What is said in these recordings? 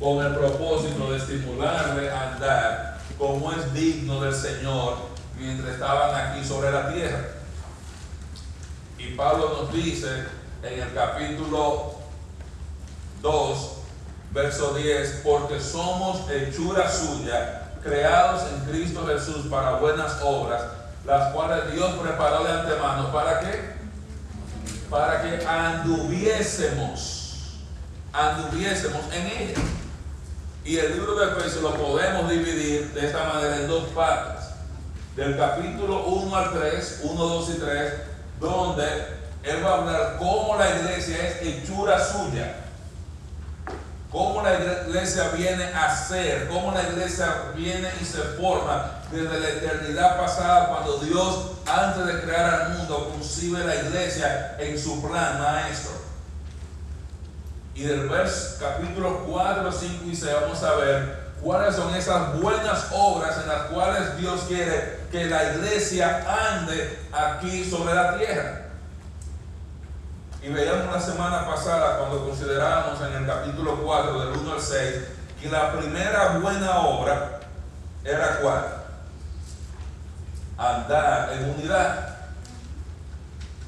con el propósito de estimularle a andar como es digno del Señor mientras estaban aquí sobre la tierra. Y Pablo nos dice en el capítulo 2, verso 10, porque somos hechura suya, creados en Cristo Jesús para buenas obras, las cuales Dios preparó de antemano. ¿Para qué? Para que anduviésemos, anduviésemos en ella. Y el libro de Efesios lo podemos dividir de esta manera en dos partes. Del capítulo 1 al 3, 1, 2 y 3, donde él va a hablar cómo la iglesia es hechura suya cómo la iglesia viene a ser, cómo la iglesia viene y se forma desde la eternidad pasada, cuando Dios, antes de crear al mundo, concibe la iglesia en su plan maestro. Y del capítulo 4, 5 y 6 vamos a ver cuáles son esas buenas obras en las cuales Dios quiere que la iglesia ande aquí sobre la tierra. Y veíamos la semana pasada cuando considerábamos en el capítulo 4 del 1 al 6 que la primera buena obra era cuál? Andar en unidad.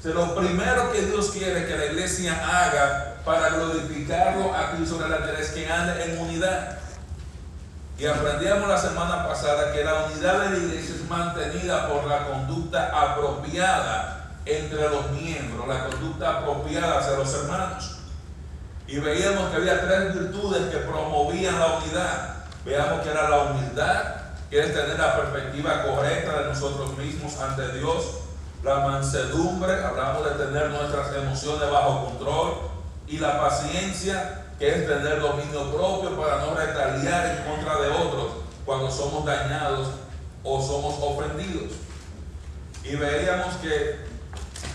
O lo primero que Dios quiere que la iglesia haga para glorificarlo aquí sobre la tierra es que ande en unidad. Y aprendíamos la semana pasada que la unidad de la iglesia es mantenida por la conducta apropiada entre los miembros, la conducta apropiada hacia los hermanos. Y veíamos que había tres virtudes que promovían la unidad. Veamos que era la humildad, que es tener la perspectiva correcta de nosotros mismos ante Dios. La mansedumbre, hablamos de tener nuestras emociones bajo control. Y la paciencia, que es tener dominio propio para no retaliar en contra de otros cuando somos dañados o somos ofendidos. Y veíamos que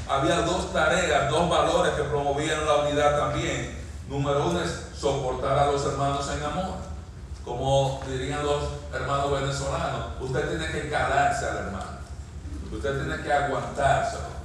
había dos tareas, dos valores que promovían la unidad también. Número uno es soportar a los hermanos en amor. Como dirían los hermanos venezolanos, usted tiene que calarse al hermano. Usted tiene que aguantarse.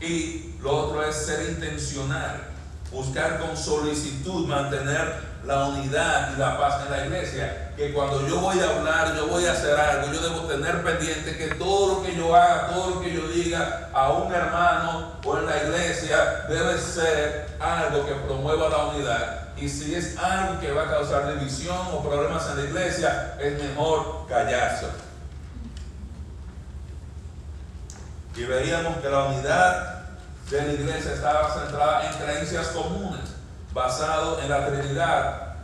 Y lo otro es ser intencional, buscar con solicitud mantener la unidad y la paz en la iglesia que cuando yo voy a hablar, yo voy a hacer algo, yo debo tener pendiente que todo lo que yo haga, todo lo que yo diga a un hermano o en la iglesia debe ser algo que promueva la unidad. Y si es algo que va a causar división o problemas en la iglesia, es mejor callarse. Y veíamos que la unidad de la iglesia estaba centrada en creencias comunes, basado en la Trinidad,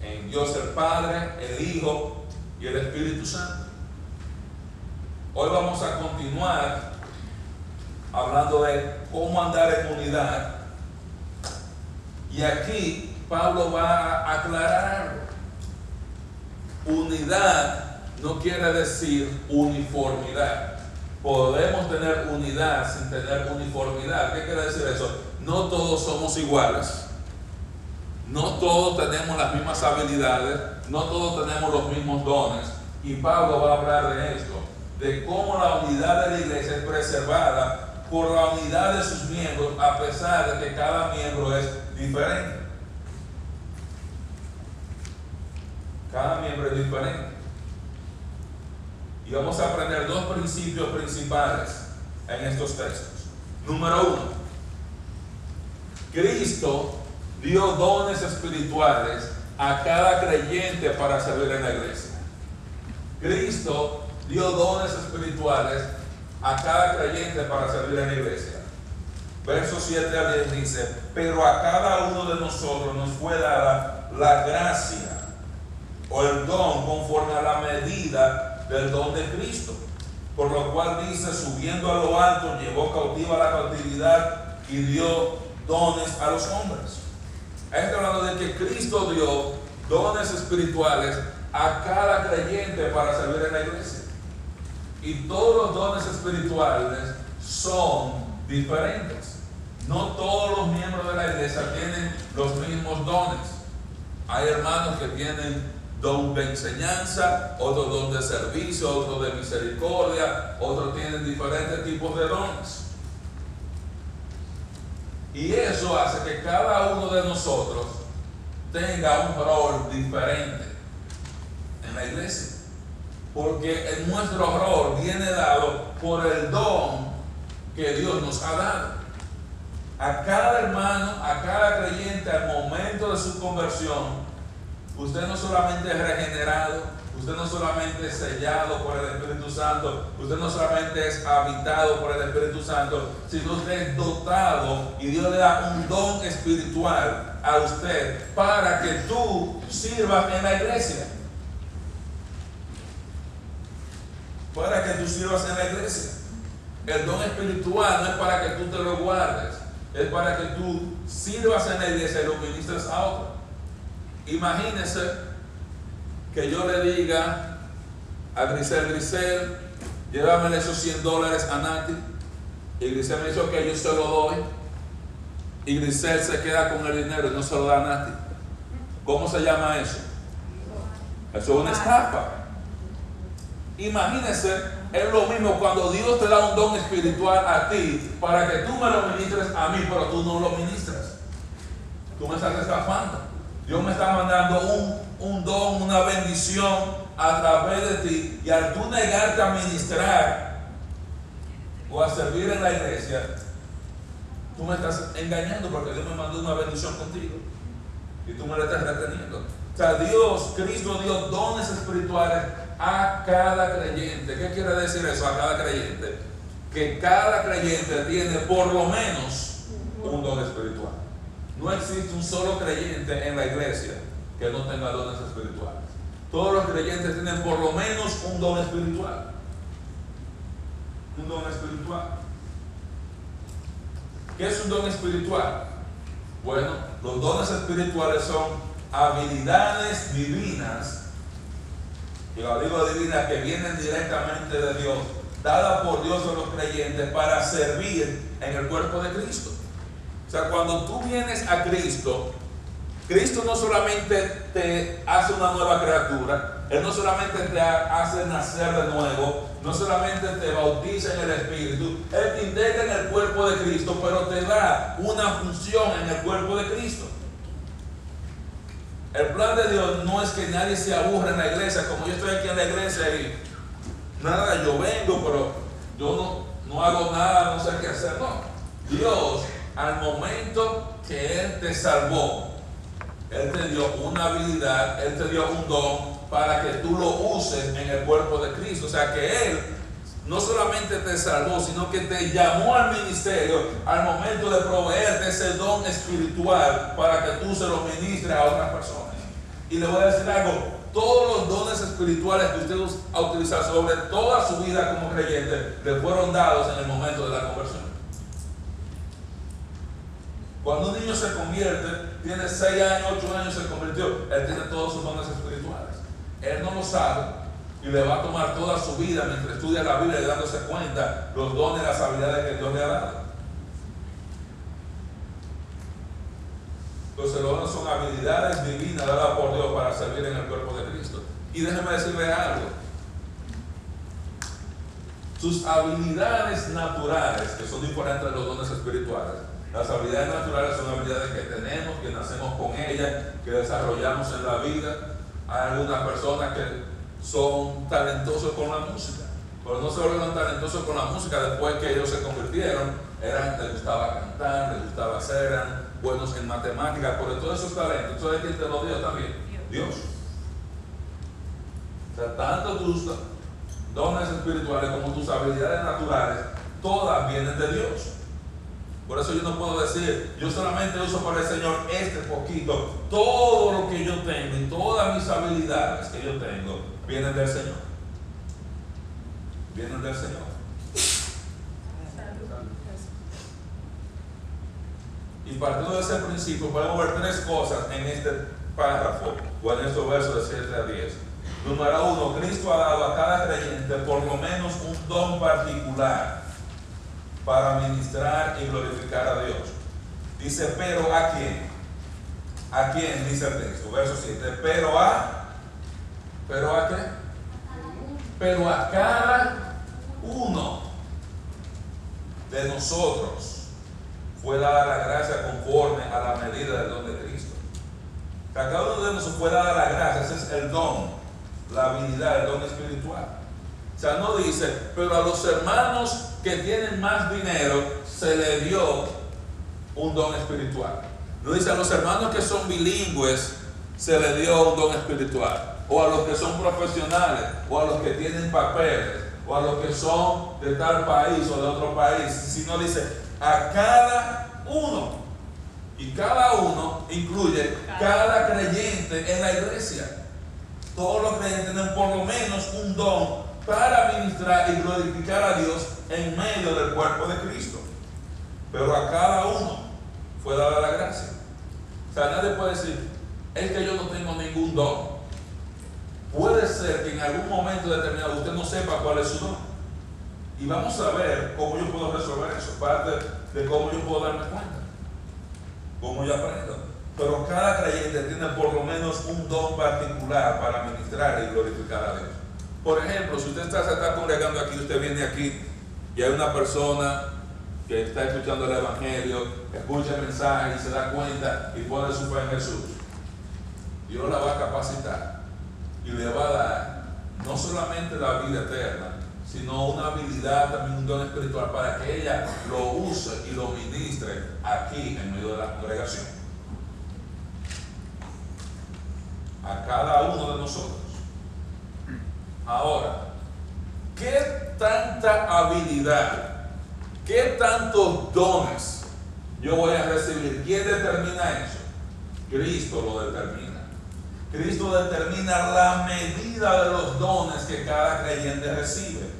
en Dios el Padre, el Hijo y el Espíritu Santo. Hoy vamos a continuar hablando de cómo andar en unidad. Y aquí Pablo va a aclarar Unidad no quiere decir uniformidad. Podemos tener unidad sin tener uniformidad. ¿Qué quiere decir eso? No todos somos iguales. No todos tenemos las mismas habilidades, no todos tenemos los mismos dones. Y Pablo va a hablar de esto, de cómo la unidad de la iglesia es preservada por la unidad de sus miembros, a pesar de que cada miembro es diferente. Cada miembro es diferente. Y vamos a aprender dos principios principales en estos textos. Número uno, Cristo dio dones espirituales a cada creyente para servir en la iglesia. Cristo dio dones espirituales a cada creyente para servir en la iglesia. Verso 7 a 10 dice, pero a cada uno de nosotros nos fue dada la gracia o el don conforme a la medida del don de Cristo. Por lo cual dice, subiendo a lo alto, llevó cautiva la cautividad y dio dones a los hombres. Está hablando de que Cristo dio dones espirituales a cada creyente para servir en la iglesia. Y todos los dones espirituales son diferentes. No todos los miembros de la iglesia tienen los mismos dones. Hay hermanos que tienen don de enseñanza, otros don de servicio, otros de misericordia, otros tienen diferentes tipos de dones. Y eso hace que cada uno de nosotros tenga un rol diferente en la iglesia. Porque nuestro rol viene dado por el don que Dios nos ha dado. A cada hermano, a cada creyente, al momento de su conversión, usted no solamente es regenerado, Usted no solamente es sellado por el Espíritu Santo, usted no solamente es habitado por el Espíritu Santo, sino usted es dotado y Dios le da un don espiritual a usted para que tú sirvas en la iglesia. Para que tú sirvas en la iglesia. El don espiritual no es para que tú te lo guardes, es para que tú sirvas en la iglesia y lo ministres a otro. Imagínese que yo le diga a Grisel, Grisel, llévame esos 100 dólares a Nati. Y Grisel me dice, ok, yo se lo doy. Y Grisel se queda con el dinero y no se lo da a Nati. ¿Cómo se llama eso? Eso es una estafa. Imagínese, es lo mismo cuando Dios te da un don espiritual a ti para que tú me lo ministres a mí, pero tú no lo ministras. Tú me estás estafando. Dios me está mandando un don, una bendición a través de ti y al tú negarte a ministrar o a servir en la iglesia, tú me estás engañando porque Dios me mandó una bendición contigo y tú me la estás reteniendo. O sea, Dios, Cristo dio dones espirituales a cada creyente. ¿Qué quiere decir eso a cada creyente? Que cada creyente tiene por lo menos un don espiritual. No existe un solo creyente en la iglesia que no tenga dones espirituales. Todos los creyentes tienen por lo menos un don espiritual. Un don espiritual. ¿Qué es un don espiritual? Bueno, los dones espirituales son habilidades divinas, y la digo divina que vienen directamente de Dios, dadas por Dios a los creyentes para servir en el cuerpo de Cristo. O sea, cuando tú vienes a Cristo, Cristo no solamente te hace una nueva criatura, Él no solamente te hace nacer de nuevo, no solamente te bautiza en el Espíritu, Él te integra en el cuerpo de Cristo, pero te da una función en el cuerpo de Cristo. El plan de Dios no es que nadie se aburra en la iglesia, como yo estoy aquí en la iglesia y nada, yo vengo, pero yo no, no hago nada, no sé qué hacer. No, Dios al momento que Él te salvó, él te dio una habilidad, Él te dio un don para que tú lo uses en el cuerpo de Cristo. O sea que Él no solamente te salvó, sino que te llamó al ministerio al momento de proveerte ese don espiritual para que tú se lo ministres a otras personas. Y le voy a decir algo, todos los dones espirituales que usted ha utilizado sobre toda su vida como creyente le fueron dados en el momento de la conversión. Cuando un niño se convierte, tiene 6 años, 8 años, se convirtió, él tiene todos sus dones espirituales. Él no lo sabe y le va a tomar toda su vida mientras estudia la Biblia y dándose cuenta los dones y las habilidades que Dios le ha dado. Entonces los dones son habilidades divinas dadas por Dios para servir en el cuerpo de Cristo. Y déjeme decirle algo. Sus habilidades naturales, que son diferentes de los dones espirituales, las habilidades naturales son habilidades que tenemos, que nacemos con ellas, que desarrollamos en la vida. Hay algunas personas que son talentosos con la música, pero no se volvieron talentosos con la música después que ellos se convirtieron. Eran, les gustaba cantar, les gustaba hacer, eran buenos en matemáticas, pero todos esos talentos, ¿sabes quién te lo dio también? Dios. O sea, tanto tus dones espirituales como tus habilidades naturales, todas vienen de Dios. Por eso yo no puedo decir, yo solamente uso para el Señor este poquito. Todo lo que yo tengo y todas mis habilidades que yo tengo vienen del Señor. Vienen del Señor. Y partiendo de ese principio podemos ver tres cosas en este párrafo o en estos versos de 7 a 10. Número uno, Cristo ha dado a cada creyente por lo menos un don particular para ministrar y glorificar a Dios. Dice, pero ¿a quién? ¿A quién? Dice el texto, verso 7. Pero a, pero a qué? Pero a cada uno de nosotros fue dada la gracia conforme a la medida del don de Cristo. A cada uno de nosotros fue dada la gracia, ese es el don, la habilidad, el don espiritual. O sea, no dice, pero a los hermanos que tienen más dinero se le dio un don espiritual. No dice a los hermanos que son bilingües se le dio un don espiritual. O a los que son profesionales, o a los que tienen papeles, o a los que son de tal país o de otro país. Sino dice a cada uno. Y cada uno incluye cada creyente en la iglesia. Todos los creyentes tienen por lo menos un don para ministrar y glorificar a Dios en medio del cuerpo de Cristo. Pero a cada uno fue dada la gracia. O sea, nadie puede decir, es que yo no tengo ningún don. Puede ser que en algún momento determinado usted no sepa cuál es su don. Y vamos a ver cómo yo puedo resolver eso, parte de cómo yo puedo darme cuenta, cómo yo aprendo. Pero cada creyente tiene por lo menos un don particular para ministrar y glorificar a Dios. Por ejemplo, si usted se está congregando aquí, usted viene aquí y hay una persona que está escuchando el Evangelio, escucha el mensaje y se da cuenta y pone su fe en Jesús. Dios la va a capacitar y le va a dar no solamente la vida eterna, sino una habilidad, también un don espiritual para que ella lo use y lo ministre aquí en medio de la congregación. A cada uno de nosotros. Ahora, ¿qué tanta habilidad, qué tantos dones yo voy a recibir? ¿Quién determina eso? Cristo lo determina. Cristo determina la medida de los dones que cada creyente recibe.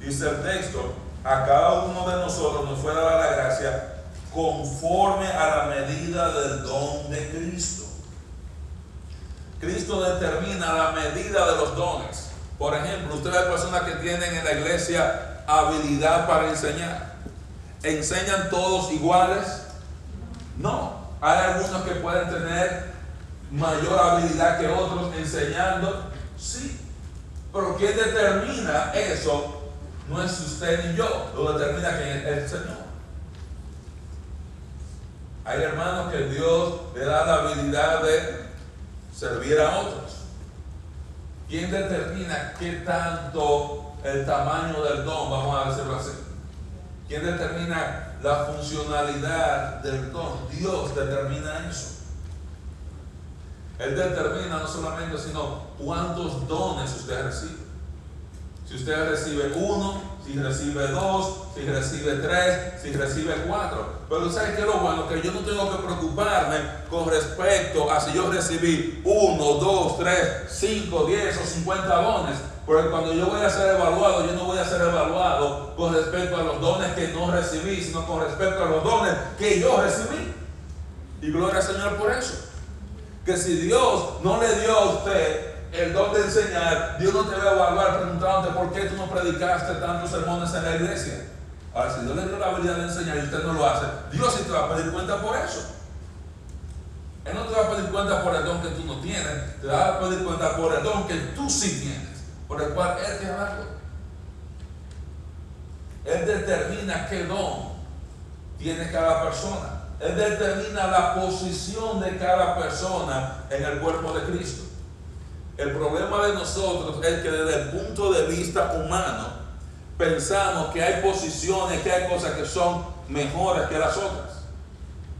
Dice el texto, a cada uno de nosotros nos fue dada la gracia conforme a la medida del don de Cristo. Cristo determina la medida de los dones. Por ejemplo, ustedes hay personas que tienen en la iglesia habilidad para enseñar. ¿Enseñan todos iguales? No. Hay algunos que pueden tener mayor habilidad que otros enseñando. Sí. Pero ¿quién determina eso? No es usted ni yo, lo determina que es el Señor. Hay hermanos que Dios le da la habilidad de servir a otros. ¿Quién determina qué tanto el tamaño del don, vamos a decirlo así? ¿Quién determina la funcionalidad del don? Dios determina eso. Él determina no solamente, sino cuántos dones usted recibe. Si usted recibe uno, si recibe dos, si recibe tres, si recibe cuatro. Pero ¿sabe qué es lo bueno? Que yo no tengo que preocuparme con respecto a si yo recibí uno, dos, tres, cinco, diez o cincuenta dones. Porque cuando yo voy a ser evaluado, yo no voy a ser evaluado con respecto a los dones que no recibí, sino con respecto a los dones que yo recibí. Y gloria al Señor por eso. Que si Dios no le dio a usted el don de enseñar, Dios no te va a evaluar preguntándote por qué tú no predicaste tantos sermones en la iglesia. Ahora, si Dios le dio la habilidad de enseñar y usted no lo hace, Dios sí te va a pedir cuenta por eso. Él no te va a pedir cuenta por el don que tú no tienes, te va a pedir cuenta por el don que tú sí tienes, por el cual Él te ha dado. Él determina qué don tiene cada persona. Él determina la posición de cada persona en el cuerpo de Cristo. El problema de nosotros es que desde el punto de vista humano pensamos que hay posiciones, que hay cosas que son mejores que las otras.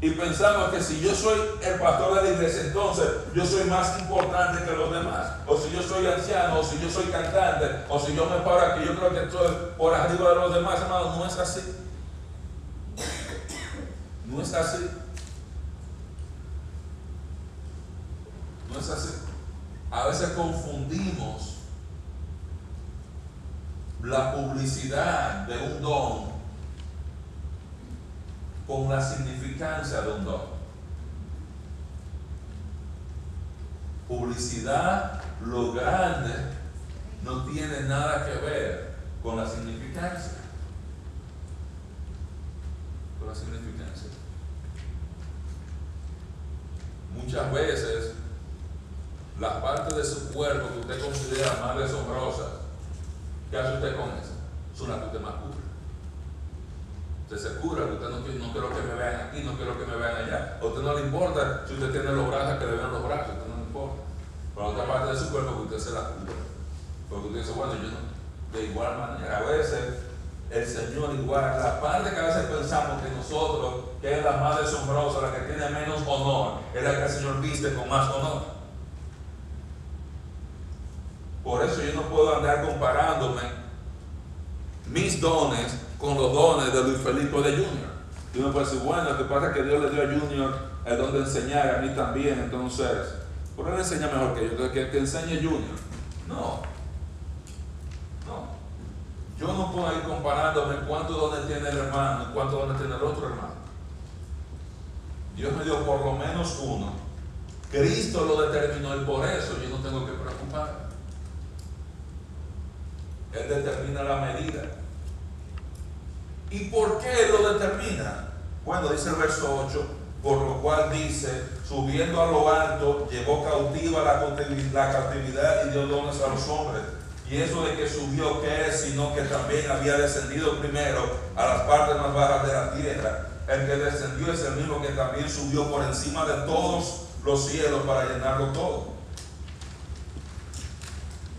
Y pensamos que si yo soy el pastor de la iglesia, entonces yo soy más importante que los demás. O si yo soy anciano, o si yo soy cantante, o si yo me paro aquí, yo creo que estoy por arriba de los demás, hermano. No es así. No es así. No es así. A veces confundimos la publicidad de un don con la significancia de un don. Publicidad, lo grande, no tiene nada que ver con la significancia. Con la significancia. Muchas veces las partes de su cuerpo que usted considera más deshonrosas, ¿qué hace usted con eso? Son las que usted más cubre. Usted se cura, usted no, no quiero que me vean aquí, no quiero que me vean allá. A usted no le importa si usted tiene los brazos, que le vean los brazos, a usted no le importa. Pero otra parte de su cuerpo que usted se la cura. Porque usted dice, bueno, yo no. De igual manera, a veces el Señor igual, la parte que a veces pensamos que nosotros, que es la más asombrosa, la que tiene menos honor, es la que el Señor viste con más honor. Por eso yo no puedo andar comparándome mis dones con los dones de Luis Felipe de Junior. Y uno puede decir, bueno, lo que pasa es que Dios le dio a Junior el don de enseñar, a mí también, entonces, ¿por él enseña mejor que yo? Entonces, que, que enseñe Junior. No, yo no puedo ir comparándome cuántos dones tiene el hermano y cuántos dones tiene el otro hermano. Dios me dio por lo menos uno. Cristo lo determinó y por eso yo no tengo que preocuparme. Él determina la medida. ¿Y por qué lo determina? Bueno, dice el verso 8, por lo cual dice, subiendo a lo alto, llevó cautiva la cautividad y dio dones a los hombres y eso de que subió, ¿qué es? Sino que también había descendido primero a las partes más bajas de la tierra. El que descendió es el mismo que también subió por encima de todos los cielos para llenarlo todo.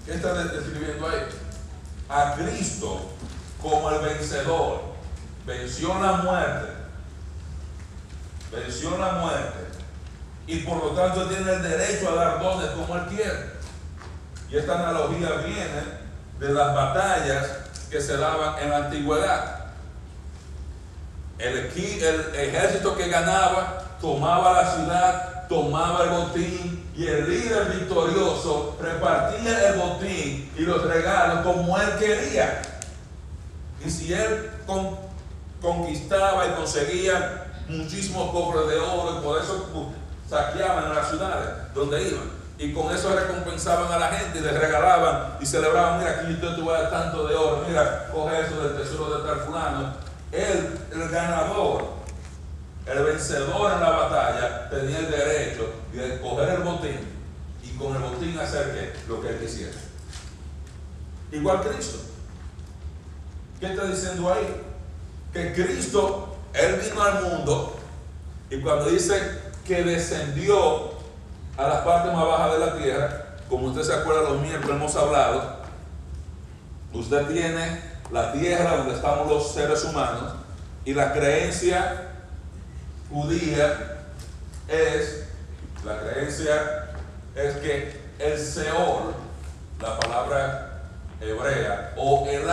¿Qué está describiendo ahí? A Cristo como el vencedor. Venció la muerte. Venció la muerte. Y por lo tanto tiene el derecho a dar dones como él quiere. Y esta analogía viene de las batallas que se daban en la antigüedad. El, el ejército que ganaba tomaba la ciudad, tomaba el botín y el líder victorioso repartía el botín y los regalos como él quería. Y si él conquistaba y conseguía muchísimos cofres de oro y por eso saqueaban las ciudades donde iban y con eso recompensaban a la gente y les regalaban y celebraban, mira, aquí yo te tanto de oro, mira, coge eso del tesoro de tal. Él, el ganador, el vencedor en la batalla, tenía el derecho de coger el botín y con el botín hacer ¿qué? lo que él quisiera. Igual Cristo. ¿Qué está diciendo ahí? Que Cristo, Él vino al mundo y cuando dice que descendió a las partes más bajas de la tierra, como usted se acuerda los miércoles hemos hablado, usted tiene la tierra donde estamos los seres humanos y la creencia judía es, la creencia es que el Seol, la palabra hebrea, o el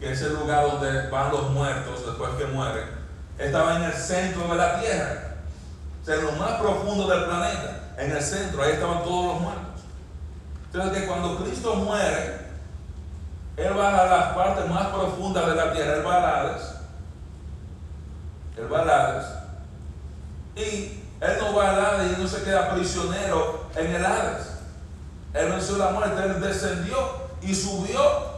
que es el lugar donde van los muertos después que mueren, estaba en el centro de la tierra en lo más profundo del planeta, en el centro, ahí estaban todos los muertos. Entonces que cuando Cristo muere, Él va a las partes más profundas de la tierra, Él va a Hades, Él va a Hades, y Él no va a Hades y no se queda prisionero en el Hades. Él venció la muerte, descendió y subió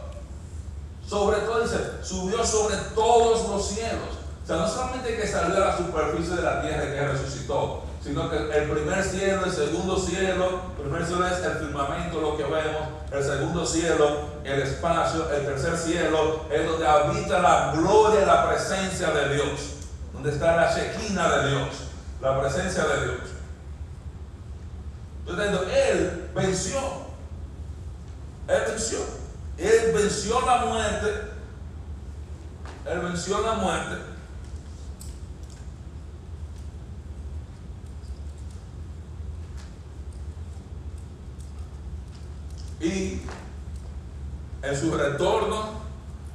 sobre todo, dice, subió sobre todos los cielos. O sea, no solamente que salió a la superficie de la tierra y que resucitó, sino que el primer cielo, el segundo cielo, el primer cielo es el firmamento, lo que vemos, el segundo cielo, el espacio, el tercer cielo es donde habita la gloria la presencia de Dios, donde está la chequina de Dios, la presencia de Dios. Entonces, Él venció, Él venció, Él venció la muerte, Él venció la muerte. Y en su retorno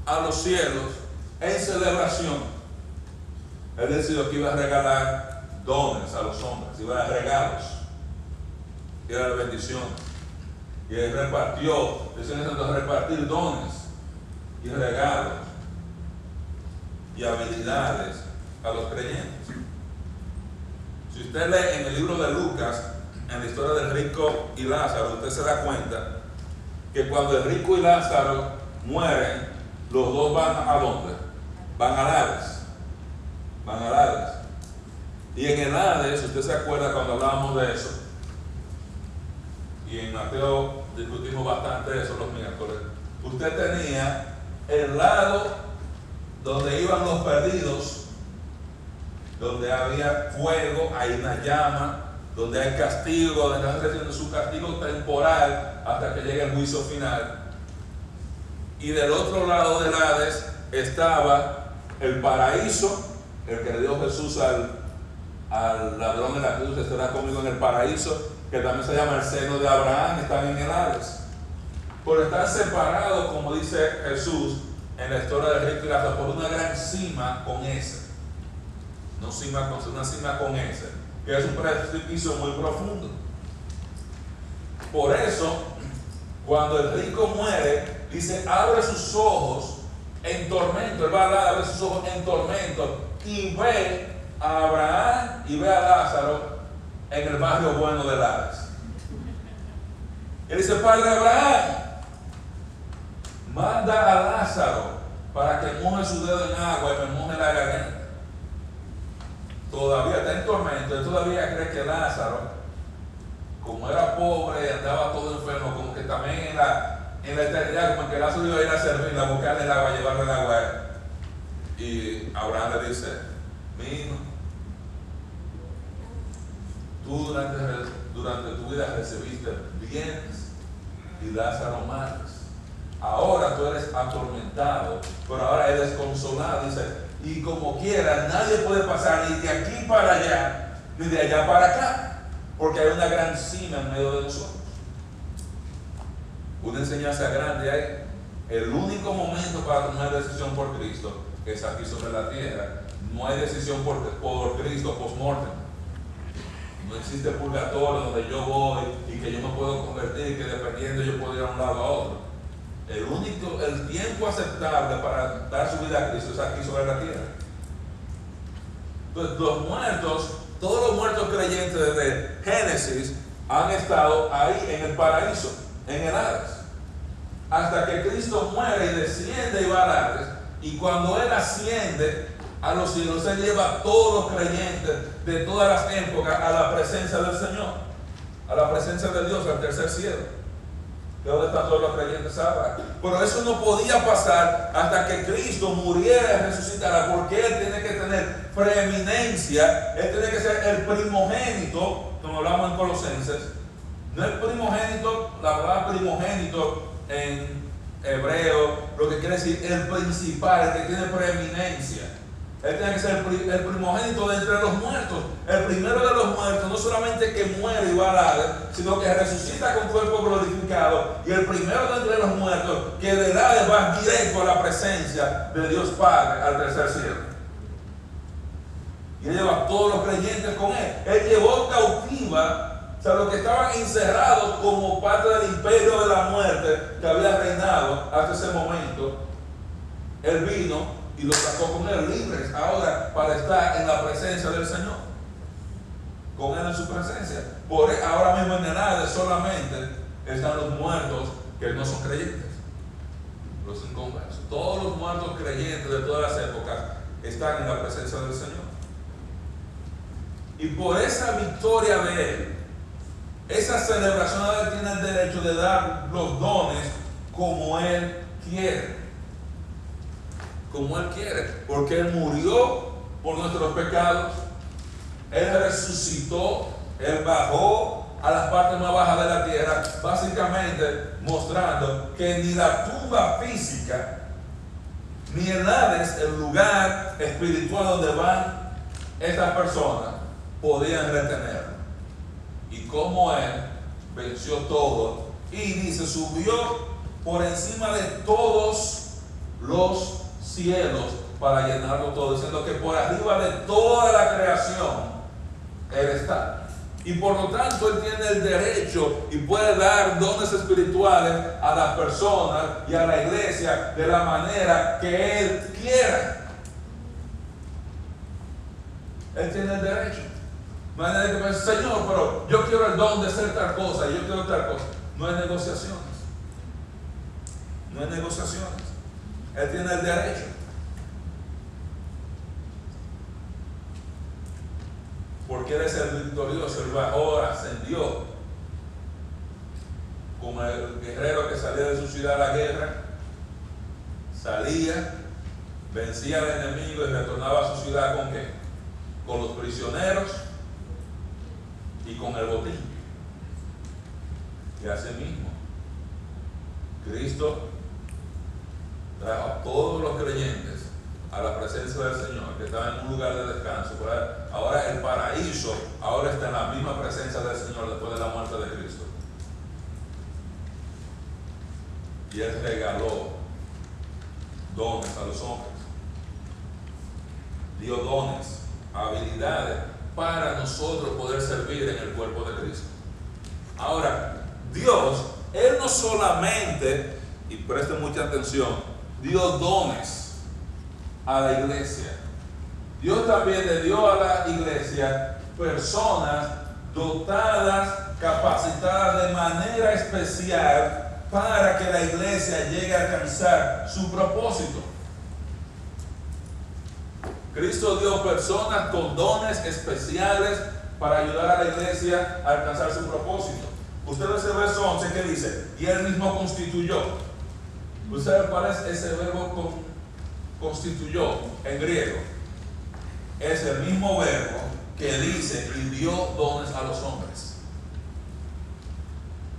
a los cielos, en celebración, él decidió que iba a regalar dones a los hombres, iba a dar regalos, iba a dar. Y él repartió, dice repartir dones y regalos y habilidades a los creyentes. Si usted lee en el libro de Lucas, en la historia del rico y Lázaro, usted se da cuenta que cuando el rico y Lázaro mueren, los dos van a dónde? Van a Hades. Van a Hades. Y en el Hades, usted se acuerda cuando hablábamos de eso, y en Mateo discutimos bastante eso los miércoles, usted tenía el lado donde iban los perdidos, donde había fuego, hay una llama, donde hay castigo, donde están recibiendo su castigo temporal hasta que llegue el juicio final. Y del otro lado del Hades estaba el paraíso, el que le dio Jesús al, al ladrón de la cruz, estará conmigo en el paraíso, que también se llama el seno de Abraham, están en el Hades. Por estar separados, como dice Jesús en la historia del rey Pilato, por una gran cima con ese. No cima con una cima con ese, que es un precipicio muy profundo. Por eso, cuando el rico muere, dice, abre sus ojos en tormento, él va a hablar, abre sus ojos en tormento y ve a Abraham y ve a Lázaro en el barrio bueno de Hades. Él dice, Padre Abraham, manda a Lázaro para que moje su dedo en agua y me moje la garganta. Todavía está en tormento, él todavía cree que Lázaro, como era pobre y andaba todo enfermo, como que también en la, en la eternidad, como que Lázaro iba a ir a servir, a buscarle el agua, llevarle el agua. Y Abraham le dice, mi hijo, tú durante, durante tu vida recibiste bienes y Lázaro males. Ahora tú eres atormentado, pero ahora eres consolado. Dice, y como quiera, nadie puede pasar ni de aquí para allá, ni de allá para acá, porque hay una gran cima en medio de nosotros. Una enseñanza grande hay. El único momento para tomar decisión por Cristo es aquí sobre la tierra. No hay decisión por, por Cristo post-mortem. No existe purgatorio donde yo voy y que yo me puedo convertir y que dependiendo yo puedo ir a un lado a otro. El único, el tiempo aceptable para dar su vida a Cristo es aquí sobre la tierra. Entonces, los muertos, todos los muertos creyentes desde Génesis han estado ahí en el paraíso, en el Hades. Hasta que Cristo muere y desciende y va al Hades. Y cuando Él asciende a los cielos, Él lleva a todos los creyentes de todas las épocas a la presencia del Señor, a la presencia de Dios, al tercer cielo. ¿De dónde están todos los creyentes? Pero eso no podía pasar hasta que Cristo muriera y resucitara, porque Él tiene que tener preeminencia, Él tiene que ser el primogénito, como hablamos en Colosenses. No el primogénito, la palabra primogénito en hebreo, lo que quiere decir el principal, el que tiene preeminencia. Él tiene que ser el primogénito de entre los muertos. El primero de los muertos, no solamente que muere va a la sino que resucita con cuerpo glorificado. Y el primero de entre los muertos, que de edad va directo a la presencia de Dios Padre al tercer cielo. Y él lleva a todos los creyentes con él. Él llevó cautiva, o sea, los que estaban encerrados como parte del imperio de la muerte que había reinado hasta ese momento. Él vino y los sacó con él libres ahora para estar en la presencia del Señor. Con él en su presencia. Por ahora mismo en el Hades solamente están los muertos que no son creyentes. Los inconversos. Todos los muertos creyentes de todas las épocas están en la presencia del Señor. Y por esa victoria de Él, esa celebración Él tiene el derecho de dar los dones como Él quiere como Él quiere, porque Él murió por nuestros pecados, Él resucitó, Él bajó a las partes más bajas de la tierra, básicamente mostrando que ni la tumba física, ni el Hades, el lugar espiritual donde van estas personas, podían retener. Y como Él venció todo y dice, subió por encima de todos los cielos para llenarlo todo, diciendo que por arriba de toda la creación Él está. Y por lo tanto Él tiene el derecho y puede dar dones espirituales a las personas y a la iglesia de la manera que Él quiera. Él tiene el derecho. Nadie que me Señor, pero yo quiero el don de ser tal cosa y yo quiero tal cosa. No hay negociaciones. No hay negociaciones. Él tiene el derecho. Porque Él es el victorioso, Él ascendió. Como el guerrero que salía de su ciudad a la guerra, salía vencía al enemigo y retornaba a su ciudad con qué? Con los prisioneros y con el botín. Y así mismo, Cristo trajo a todos los creyentes a la presencia del Señor, que estaba en un lugar de descanso. Ahora el paraíso, ahora está en la misma presencia del Señor después de la muerte de Cristo. Y Él regaló dones a los hombres. Dio dones, habilidades para nosotros poder servir en el cuerpo de Cristo. Ahora, Dios, Él no solamente, y preste mucha atención, dio dones a la iglesia. Dios también le dio a la iglesia personas dotadas, capacitadas de manera especial para que la iglesia llegue a alcanzar su propósito. Cristo dio personas con dones especiales para ayudar a la iglesia a alcanzar su propósito. Usted ve ese verso 11 que dice, y él mismo constituyó. ¿Usted sabe cuál es ese verbo constituyó en griego? Es el mismo verbo que dice y dio dones a los hombres.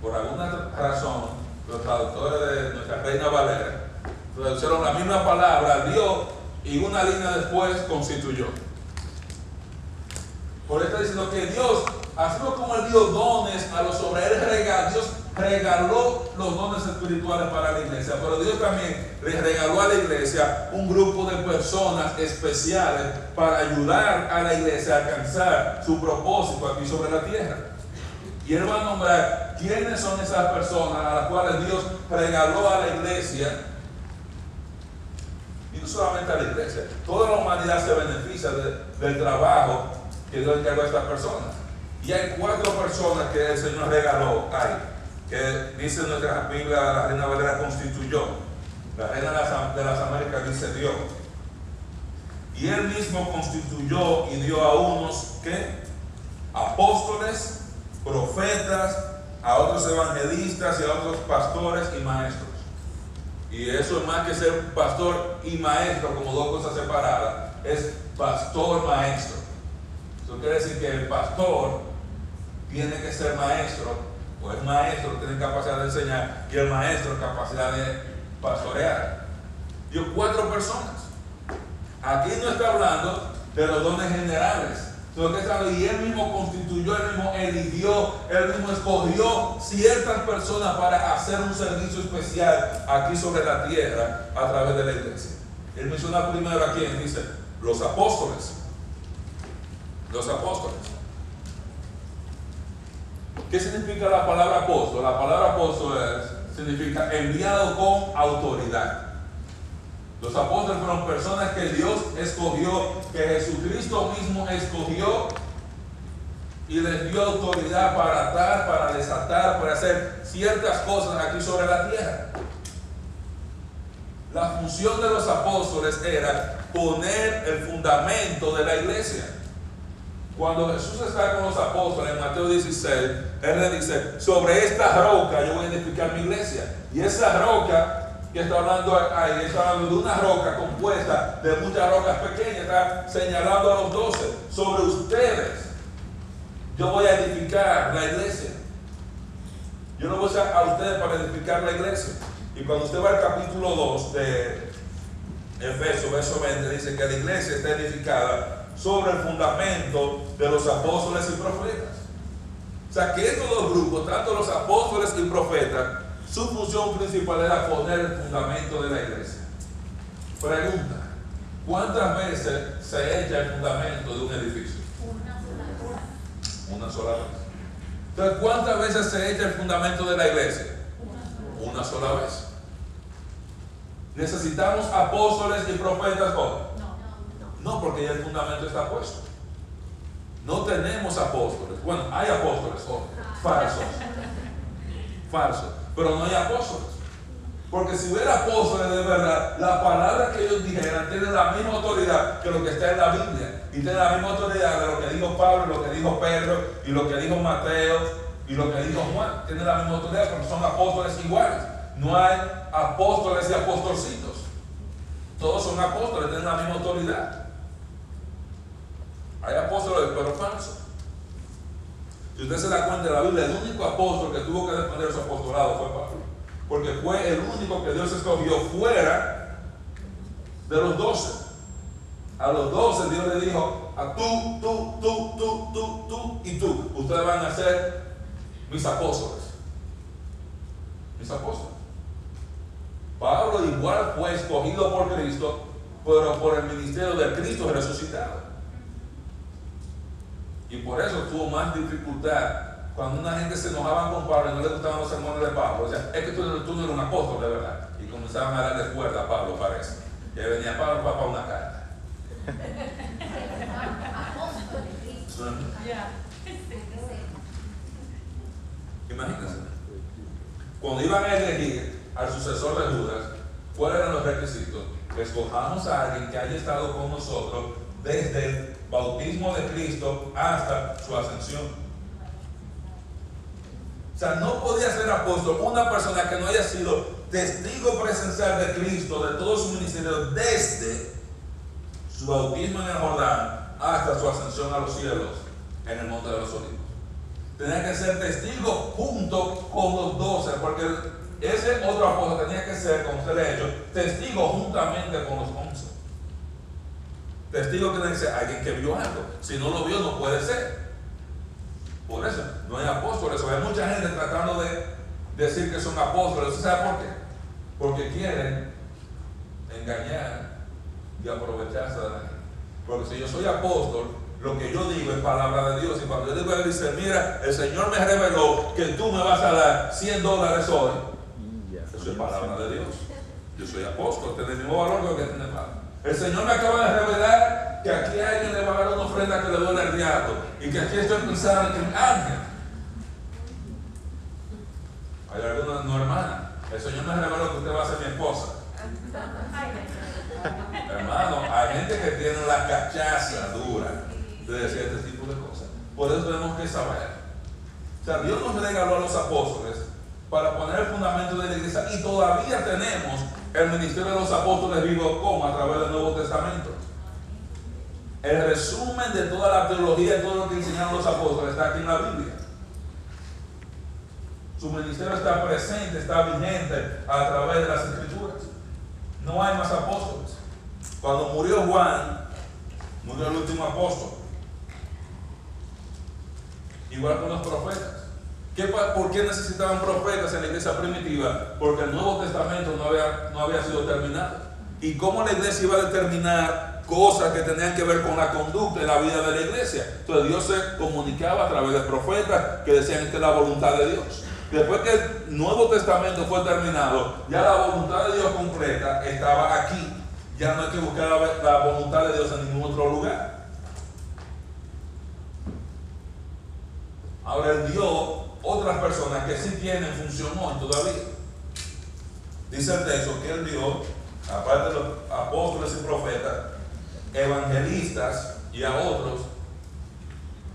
Por alguna razón, los traductores de nuestra reina Valera tradujeron la misma palabra, dio, y una línea después constituyó. Por eso está diciendo que Dios, así como Él dio dones a los regaló, Dios regaló los dones espirituales para la iglesia, pero Dios también le regaló a la iglesia un grupo de personas especiales para ayudar a la iglesia a alcanzar su propósito aquí sobre la tierra. Y Él va a nombrar quiénes son esas personas a las cuales Dios regaló a la iglesia y no solamente a la iglesia, toda la humanidad se beneficia del trabajo que Dios encargó a estas personas. Y hay cuatro personas que el Señor regaló ahí, dice nuestra Biblia, la Reina Valera constituyó. La Reina de las Américas dice Dios. Y él mismo constituyó y dio a unos que apóstoles, profetas, a otros evangelistas y a otros pastores y maestros. Y eso es más que ser pastor y maestro como dos cosas separadas. Es pastor maestro. Eso quiere decir que el pastor tiene que ser maestro, o es maestro, tiene capacidad de enseñar, y el maestro capacidad de pastorear. Dio cuatro personas. Aquí no está hablando de los dones generales, sino que está y él mismo constituyó, él mismo eligió, él mismo escogió ciertas personas para hacer un servicio especial aquí sobre la tierra a través de la iglesia. Él menciona primero a quien dice los apóstoles. Los apóstoles. ¿Qué significa la palabra apóstol? La palabra apóstol significa enviado con autoridad. Los apóstoles fueron personas que Dios escogió, que Jesucristo mismo escogió y les dio autoridad para atar, para desatar, para hacer ciertas cosas aquí sobre la tierra. La función de los apóstoles era poner el fundamento de la iglesia. Cuando Jesús está con los apóstoles en Mateo 16, Él le dice, sobre esta roca yo voy a edificar mi iglesia. Y esa roca que está hablando ahí, está hablando de una roca compuesta de muchas rocas pequeñas, está señalando a los doce, sobre ustedes yo voy a edificar la iglesia. Yo no voy a usar a ustedes para edificar la iglesia. Y cuando usted va al capítulo 2 de Efesios, verso 20, dice que la iglesia está edificada sobre el fundamento de los apóstoles y profetas. O sea que estos dos grupos, tanto los apóstoles y profetas, su función principal era poner el fundamento de la iglesia. Pregunta, ¿cuántas veces se echa el fundamento de un edificio? Una sola vez. Entonces, ¿cuántas veces se echa el fundamento de la iglesia? Una sola vez. ¿Necesitamos apóstoles y profetas hoy? No, porque ya el fundamento está puesto. No tenemos apóstoles. Bueno, hay apóstoles hoy, falsos. Falsos. Pero no hay apóstoles. Porque si hubiera apóstoles de verdad, la palabra que ellos dijeran tiene la misma autoridad que lo que está en la Biblia. Y tiene la misma autoridad de lo que dijo Pablo, lo que dijo Pedro, y lo que dijo Mateo, y lo que dijo Juan. Tiene la misma autoridad porque son apóstoles iguales. No hay apóstoles y apostolcitos. Todos son apóstoles, tienen la misma autoridad. Hay apóstoles, pero falsos. Si usted se da cuenta de la Biblia, el único apóstol que tuvo que defender su apostolado fue Pablo. Porque fue el único que Dios escogió fuera de los doce. A los doce Dios le dijo, a tú, tú, tú, tú, tú, tú y tú, ustedes van a ser mis apóstoles. Mis apóstoles. Pablo igual fue escogido por Cristo, pero por el ministerio del Cristo resucitado. Y por eso tuvo más dificultad cuando una gente se enojaba con Pablo y no le gustaban los sermones de Pablo. O sea, es que tú, tú no eres un apóstol de verdad. Y comenzaban a darle cuerda a Pablo, parece. Y ahí venía Pablo para una carta. Imagínense. Cuando iban a elegir al sucesor de Judas, ¿cuáles eran los requisitos? Escojamos a alguien que haya estado con nosotros desde el bautismo de Cristo hasta su ascensión. O sea, no podía ser apóstol una persona que no haya sido testigo presencial de Cristo, de todo su ministerio, desde su bautismo en el Jordán hasta su ascensión a los cielos en el Monte de los Olivos. Tenía que ser testigo junto con los doce, porque ese otro apóstol tenía que ser, como usted le ha hecho, testigo juntamente con los once. Testigo que dice alguien que vio algo. Si no lo vio, no puede ser. Por eso, no hay apóstoles. Hay mucha gente tratando de decir que son apóstoles. ¿Usted sabe por qué? Porque quieren engañar y aprovecharse de la gente. Porque si yo soy apóstol, lo que yo digo es palabra de Dios. Y cuando yo digo, dice, mira, el Señor me reveló que tú me vas a dar 100 dólares hoy. Eso es palabra de Dios. Yo soy apóstol, tiene el mismo valor que lo que tiene. El Señor me acaba de revelar que aquí alguien le va a dar una ofrenda que le duele al diablo. Y que aquí estoy pensando en ángel. Hay alguna no hermana. El Señor me reveló que usted va a ser mi esposa. Hermano, hay gente que tiene la cachaza dura de decir este tipo de cosas. Por eso tenemos que saber. O sea, Dios nos regaló a los apóstoles para poner el fundamento de la iglesia y todavía tenemos el ministerio de los apóstoles vivo como a través del Nuevo Testamento. El resumen de toda la teología y todo lo que enseñaron los apóstoles está aquí en la Biblia. Su ministerio está presente, está vigente a través de las escrituras. No hay más apóstoles. Cuando murió Juan, murió el último apóstol. Igual con los profetas. ¿Qué, ¿Por qué necesitaban profetas en la iglesia primitiva? Porque el Nuevo Testamento no había, no había sido terminado. ¿Y cómo la iglesia iba a determinar cosas que tenían que ver con la conducta y la vida de la iglesia? Entonces Dios se comunicaba a través de profetas que decían que es la voluntad de Dios. Después que el Nuevo Testamento fue terminado, ya la voluntad de Dios completa estaba aquí. Ya no hay que buscar la voluntad de Dios en ningún otro lugar. Ahora Él dio otras personas que sí tienen función hoy todavía. Dice el texto que Él dio, aparte de los apóstoles y profetas, evangelistas y a otros,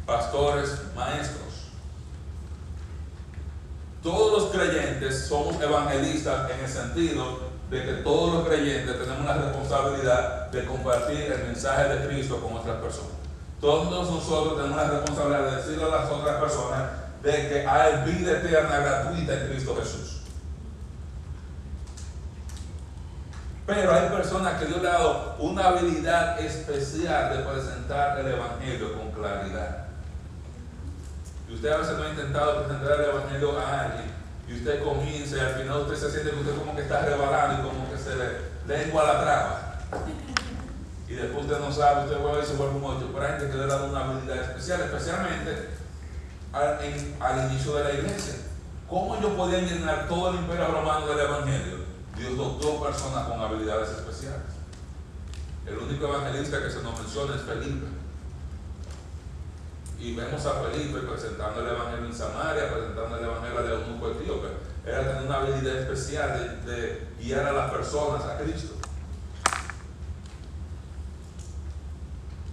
pastores, maestros. Todos los creyentes somos evangelistas en el sentido de que todos los creyentes tenemos la responsabilidad de compartir el mensaje de Cristo con otras personas. Todos nosotros tenemos la responsabilidad de decirle a las otras personas de que hay vida eterna gratuita en Cristo Jesús. Pero hay personas que Dios le ha dado una habilidad especial de presentar el Evangelio con claridad. Y usted a veces no ha intentado presentar el Evangelio a alguien y usted comienza y al final usted se siente que usted como que está rebalando y como que se le lengua la traba. Y después usted no sabe, usted vuelve y se vuelve un ocho. Pero hay gente que le da una habilidad especial, especialmente al, inicio de la iglesia. ¿Cómo ellos podían llenar todo el imperio romano del Evangelio? Dios dotó personas con habilidades especiales. El único evangelista que se nos menciona es Felipe. Y vemos a Felipe presentando el Evangelio en Samaria, presentando el Evangelio de Eunuco Etíope. Era tener una habilidad especial de guiar a las personas a Cristo.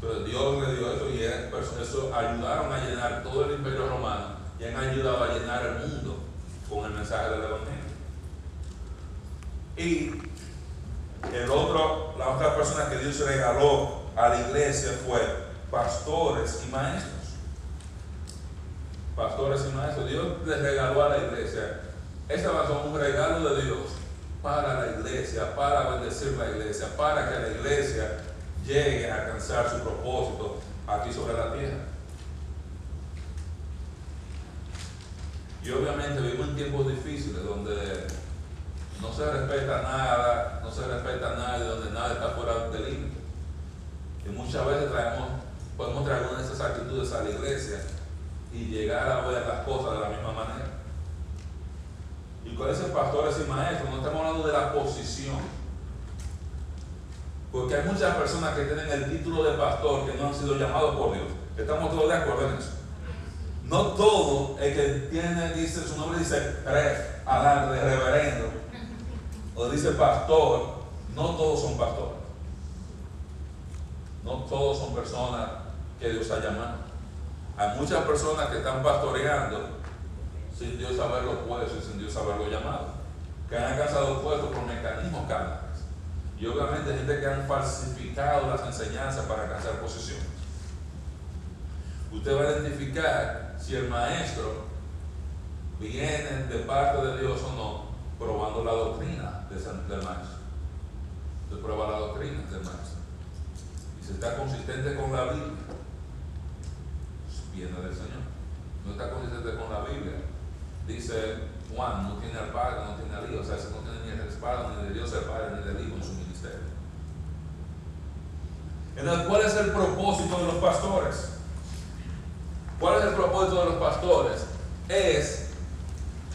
Entonces Dios le dio eso y eso ayudaron a llenar todo el imperio romano y han ayudado a llenar el mundo con el mensaje del Evangelio. Y El otro, la otra persona que Dios regaló a la iglesia fue pastores y maestros. Pastores y maestros. Dios les regaló a la iglesia. Esta va a ser un regalo de Dios para la iglesia, para bendecir la iglesia, para que la iglesia llegue a alcanzar su propósito aquí sobre la tierra. Y obviamente vivimos en tiempos difíciles donde no se respeta nada, no se respeta nada donde nada está fuera del límite. Y muchas veces traemos, podemos traer algunas de esas actitudes a la iglesia y llegar a ver las cosas de la misma manera. Y con esos pastores y maestros, no estamos hablando de la posición. Porque hay muchas personas que tienen el título de pastor que no han sido llamados por Dios. Estamos todos de acuerdo en eso. No todo el que tiene, dice, su nombre dice re, de reverendo, o dice pastor, no todos son pastores. No todos son personas que Dios ha llamado. Hay muchas personas que están pastoreando sin Dios haberlo puesto y sin Dios haberlo llamado, que han alcanzado puestos por mecanismos carnales. Y obviamente gente que han falsificado las enseñanzas para alcanzar posición. Usted va a identificar si el maestro viene de parte de Dios o no, probando la doctrina del maestro. Usted prueba la doctrina del maestro. Y si está consistente con la Biblia, viene del Señor. No está consistente con la Biblia. Dice Juan, no tiene al Padre, no tiene al Hijo, o sea, no tiene ni el Padre, ni de Dios el Padre, ni del Hijo en su. Entonces, ¿cuál es el propósito de los pastores? ¿Cuál es el propósito de los pastores? Es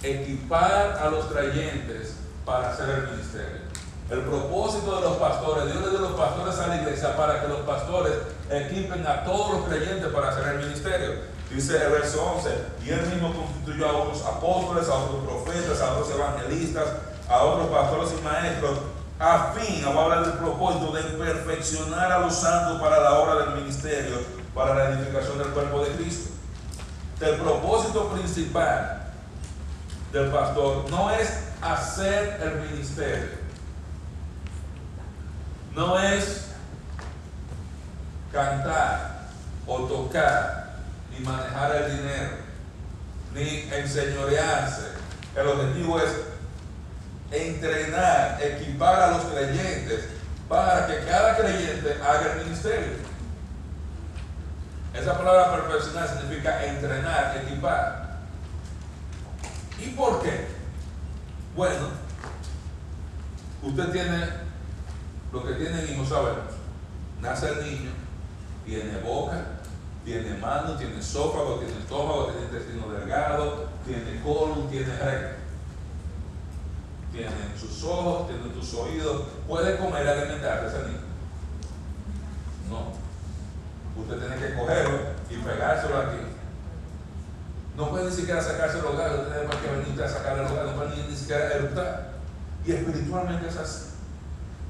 equipar a los creyentes para hacer el ministerio. El propósito de los pastores, Dios le dio los pastores a la iglesia para que los pastores equipen a todos los creyentes para hacer el ministerio. Dice el verso 11, y él mismo constituyó a otros apóstoles, a otros profetas, a otros evangelistas, a otros pastores y maestros, a fin, vamos a hablar del propósito de perfeccionar a los santos para la obra del ministerio, para la edificación del cuerpo de Cristo el propósito principal del pastor no es hacer el ministerio, no es cantar o tocar, ni manejar el dinero, ni enseñorearse. El objetivo es entrenar, equipar a los creyentes para que cada creyente haga el ministerio. Esa palabra perfeccionar significa entrenar, equipar. ¿Y por qué? Bueno, usted tiene lo que tiene el hijo, sabemos. Nace el niño, tiene boca, tiene mano, tiene esófago, tiene estómago, tiene intestino delgado, tiene colon, tiene recto. Tiene sus ojos, tiene tus oídos. ¿Puede comer alimentarse ese niño? No usted tiene que cogerlo y pegárselo aquí. No puede ni siquiera sacarse el hogar, usted tiene que venir a sacar el hogar, no puede ni, siquiera eructar. Y espiritualmente es así.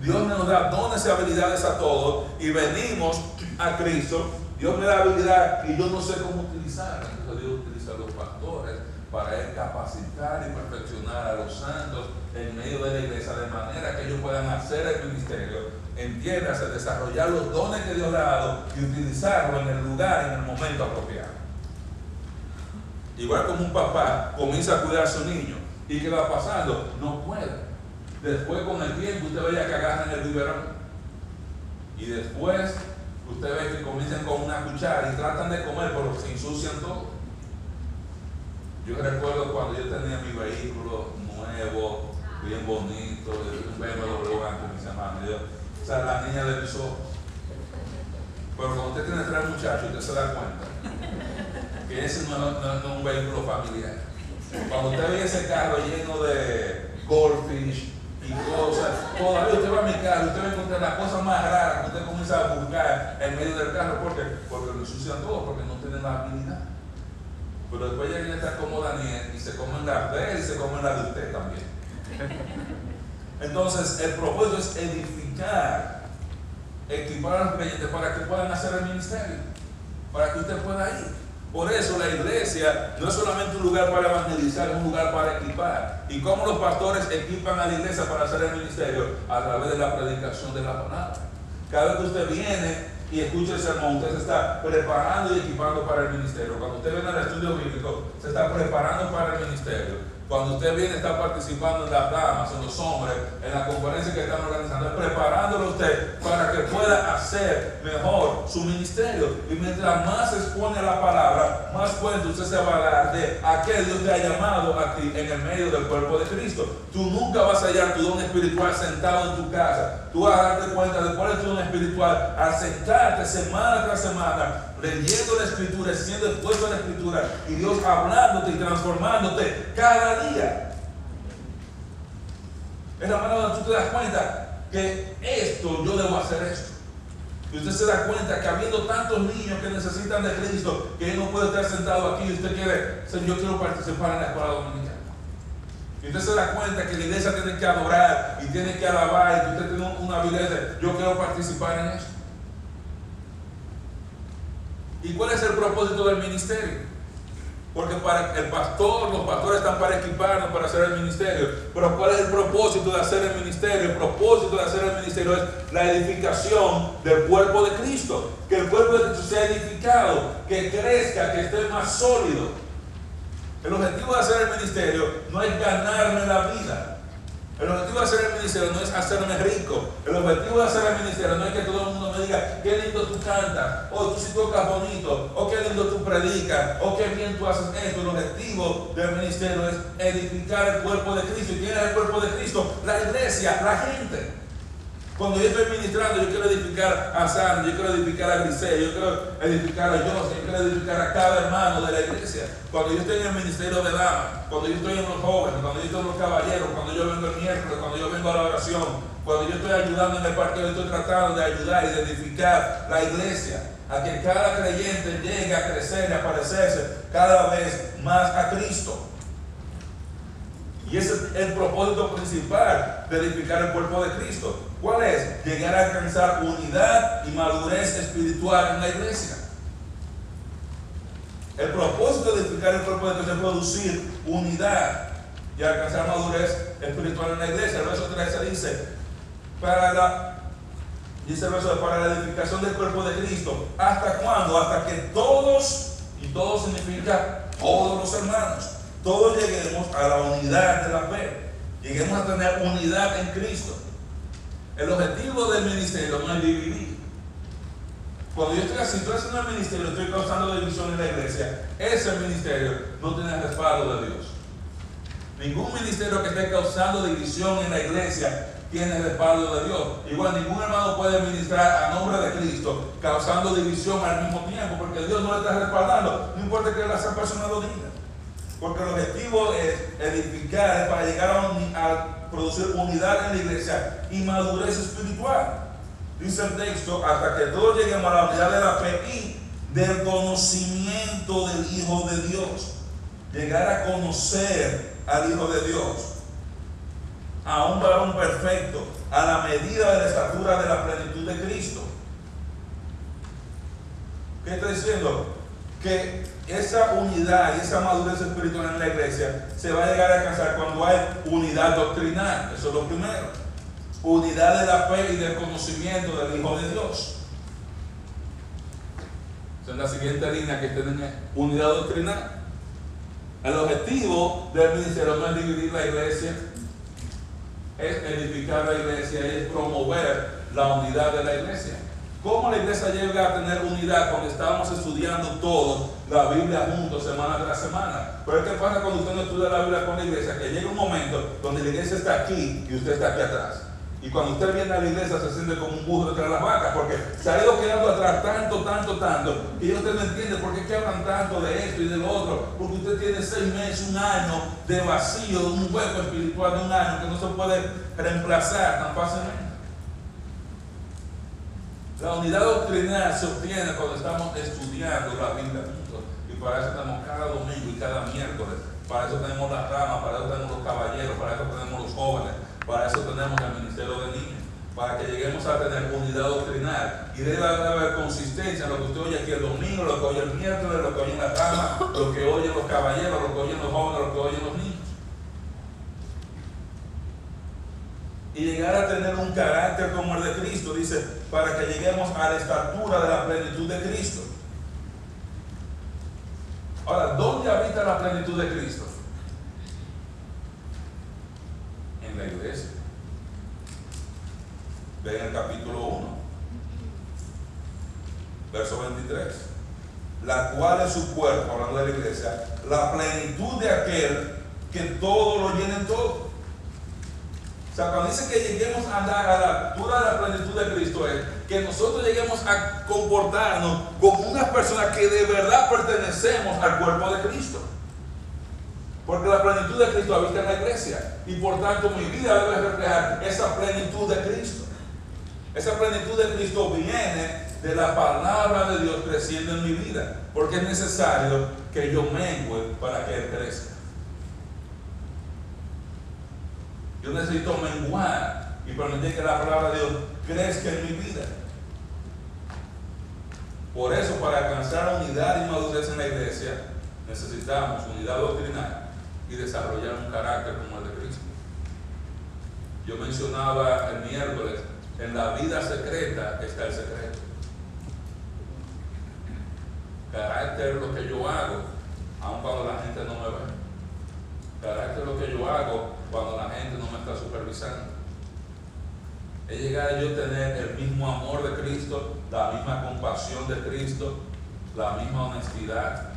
Dios nos da dones y habilidades a todos y venimos a Cristo. Dios me da habilidad y yo no sé cómo utilizarla. Entonces Dios utiliza a los pastores para capacitar y perfeccionar a los santos en medio de la iglesia de manera que ellos puedan hacer el ministerio entiéndase, desarrollar los dones que Dios le ha dado y utilizarlo en el lugar, en el momento apropiado. Igual como un papá comienza a cuidar a su niño y que va pasando, no puede. Después con el tiempo usted veía que agarran el biberón. Y después usted ve que comienzan con una cuchara y tratan de comer, pero se ensucian todo. Yo recuerdo cuando yo tenía mi vehículo nuevo, bien bonito, un BMW con mis hermanos. O sea, la niña mis ojos. Pero cuando usted tiene tres muchachos, usted se da cuenta que ese no, es un vehículo familiar. Cuando usted ve ese carro lleno de goldfish y cosas, todavía usted va a mi carro, usted va a encontrar las cosas más raras que usted comienza a buscar en medio del carro. ¿Por qué? Porque lo ensucian todo, porque no tienen la habilidad. Pero después ya viene estar como Daniel y se comen la de él y se comen la de usted también. Entonces, el propósito es edificar, equipar a los creyentes para que puedan hacer el ministerio, para que usted pueda ir. Por eso la iglesia no es solamente un lugar para evangelizar, es un lugar para equipar. ¿Y cómo los pastores equipan a la iglesia para hacer el ministerio? A través de la predicación de la palabra. Cada vez que usted viene y escucha el sermón, usted se está preparando y equipando para el ministerio. Cuando usted viene al estudio bíblico, se está preparando para el ministerio. Cuando usted viene, está participando en las damas, en los hombres, en la conferencia que están organizando, preparándolo usted para que pueda hacer mejor su ministerio. Y mientras más expone a la palabra, más cuenta usted se va a dar de a qué Dios te ha llamado a ti en el medio del cuerpo de Cristo. Tú nunca vas a hallar tu don espiritual sentado en tu casa. Tú vas a darte cuenta de cuál es tu don espiritual al sentarte semana tras semana leyendo la escritura, siendo expuesto a la escritura y Dios hablándote y transformándote cada día. Es la manera donde tú te das cuenta que esto, yo debo hacer esto. Y usted se da cuenta que habiendo tantos niños que necesitan de Cristo, que él no puede estar sentado aquí y usted quiere, Señor, yo quiero participar en la escuela dominicana. Y usted se da cuenta que la iglesia tiene que adorar y tiene que alabar y que usted tiene una habilidad de, yo quiero participar en eso. ¿Y cuál es el propósito del ministerio? Porque para el pastor, los pastores están para equiparnos, para hacer el ministerio. Pero ¿cuál es el propósito de hacer el ministerio? El propósito de hacer el ministerio es la edificación del cuerpo de Cristo. Que el cuerpo de Cristo sea edificado, que crezca, que esté más sólido. El objetivo de hacer el ministerio no es ganarme la vida. El objetivo de hacer el ministerio no es hacerme rico. El objetivo de hacer el ministerio no es que todo el mundo me diga qué lindo tú cantas, o tú sí tocas bonito, o qué lindo tú predicas, o qué bien tú haces esto. El objetivo del ministerio es edificar el cuerpo de Cristo. ¿Y quién es el cuerpo de Cristo? La iglesia, la gente. Cuando yo estoy ministrando, yo quiero edificar a Sandra, yo quiero edificar a Grisel, yo quiero edificar a José, yo quiero edificar a cada hermano de la iglesia. Cuando yo estoy en el ministerio de damas, cuando yo estoy en los jóvenes, cuando yo estoy en los caballeros, cuando yo vengo el miércoles, cuando yo vengo a la oración, cuando yo estoy ayudando en el partido, estoy tratando de ayudar y de edificar la iglesia, a que cada creyente llegue a crecer y a parecerse cada vez más a Cristo. Y ese es el propósito principal de edificar el cuerpo de Cristo. ¿Cuál es? Llegar a alcanzar unidad y madurez espiritual en la iglesia. El propósito de edificar el cuerpo de Cristo es producir unidad y alcanzar madurez espiritual en la iglesia. El verso 13 dice, para la, dice el verso, para la edificación del cuerpo de Cristo. ¿Hasta cuándo? Hasta que todos, y todos significa todos los hermanos, todos lleguemos a la unidad de la fe. Lleguemos a tener unidad en Cristo. El objetivo del ministerio no es dividir. Cuando yo estoy haciendo el ministerio, estoy causando división en la iglesia, ese ministerio no tiene respaldo de Dios. Ningún ministerio que esté causando división en la iglesia tiene respaldo de Dios. Igual ningún hermano puede ministrar a nombre de Cristo causando división al mismo tiempo, porque Dios no le está respaldando, no importa que esa persona lo diga. Porque el objetivo es edificar, para llegar a, producir unidad en la iglesia y madurez espiritual. Dice el texto, hasta que todos lleguemos a la unidad de la fe y del conocimiento del Hijo de Dios. Llegar a conocer al Hijo de Dios. A un varón perfecto, a la medida de la estatura de la plenitud de Cristo. ¿Qué está diciendo? Que esa unidad y esa madurez espiritual en la iglesia se va a llegar a alcanzar cuando hay unidad doctrinal. Eso es lo primero. Unidad de la fe y del conocimiento del Hijo de Dios. Esa es la siguiente línea que tienen unidad doctrinal. El objetivo del ministerio no es dividir la iglesia, es edificar la iglesia, es promover la unidad de la iglesia. ¿Cómo la iglesia llega a tener unidad cuando estábamos estudiando todos la Biblia juntos semana tras semana? Pero ¿qué pasa cuando usted no estudia la Biblia con la iglesia? Que llega un momento donde la iglesia está aquí y usted está aquí atrás. Y cuando usted viene a la iglesia se siente como un burro detrás de las vacas, porque se ha ido quedando atrás tanto, tanto, tanto, y usted no entiende por qué hablan tanto de esto y de lo otro, porque usted tiene seis meses, un año de vacío, un hueco espiritual de un año que no se puede reemplazar tan fácilmente. La unidad doctrinal se obtiene cuando estamos estudiando la Biblia. Y para eso tenemos cada domingo y cada miércoles. Para eso tenemos las ramas, para eso tenemos los caballeros, para eso tenemos los jóvenes, para eso tenemos el ministerio de niños. para que lleguemos a tener unidad doctrinal. Y debe haber consistencia en lo que usted oye aquí el domingo, lo que oye el miércoles, lo que oye en la cama, lo que oyen los caballeros, lo que oyen los jóvenes, lo que oyen los niños. Y llegar a tener un carácter como el de Cristo, dice, para que lleguemos a la estatura de la plenitud de Cristo. Ahora, ¿dónde habita la plenitud de Cristo? En la iglesia. Ven el capítulo 1, verso 23. La cual es su cuerpo, hablando de la iglesia, la plenitud de aquel que todo lo llena en todo. O sea, cuando dice que lleguemos a andar a la altura de la plenitud de Cristo, es que nosotros lleguemos a comportarnos como unas personas que de verdad pertenecemos al cuerpo de Cristo. Porque la plenitud de Cristo habita en la iglesia. Y por tanto mi vida debe reflejar esa plenitud de Cristo. Esa plenitud de Cristo viene de la palabra de Dios creciendo en mi vida. Porque es necesario que yo mengue para que Él crezca. Yo necesito menguar y permitir que la palabra de Dios crezca en mi vida. Por eso, para alcanzar unidad y madurez en la iglesia, necesitamos unidad doctrinal y desarrollar un carácter como el de Cristo. Yo mencionaba el miércoles, en la vida secreta está el secreto. Carácter lo que yo hago, aun cuando la gente no me ve. Carácter lo que yo hago cuando la gente no me está supervisando. Es llegar a tener el mismo amor de Cristo, la misma compasión de Cristo, la misma honestidad,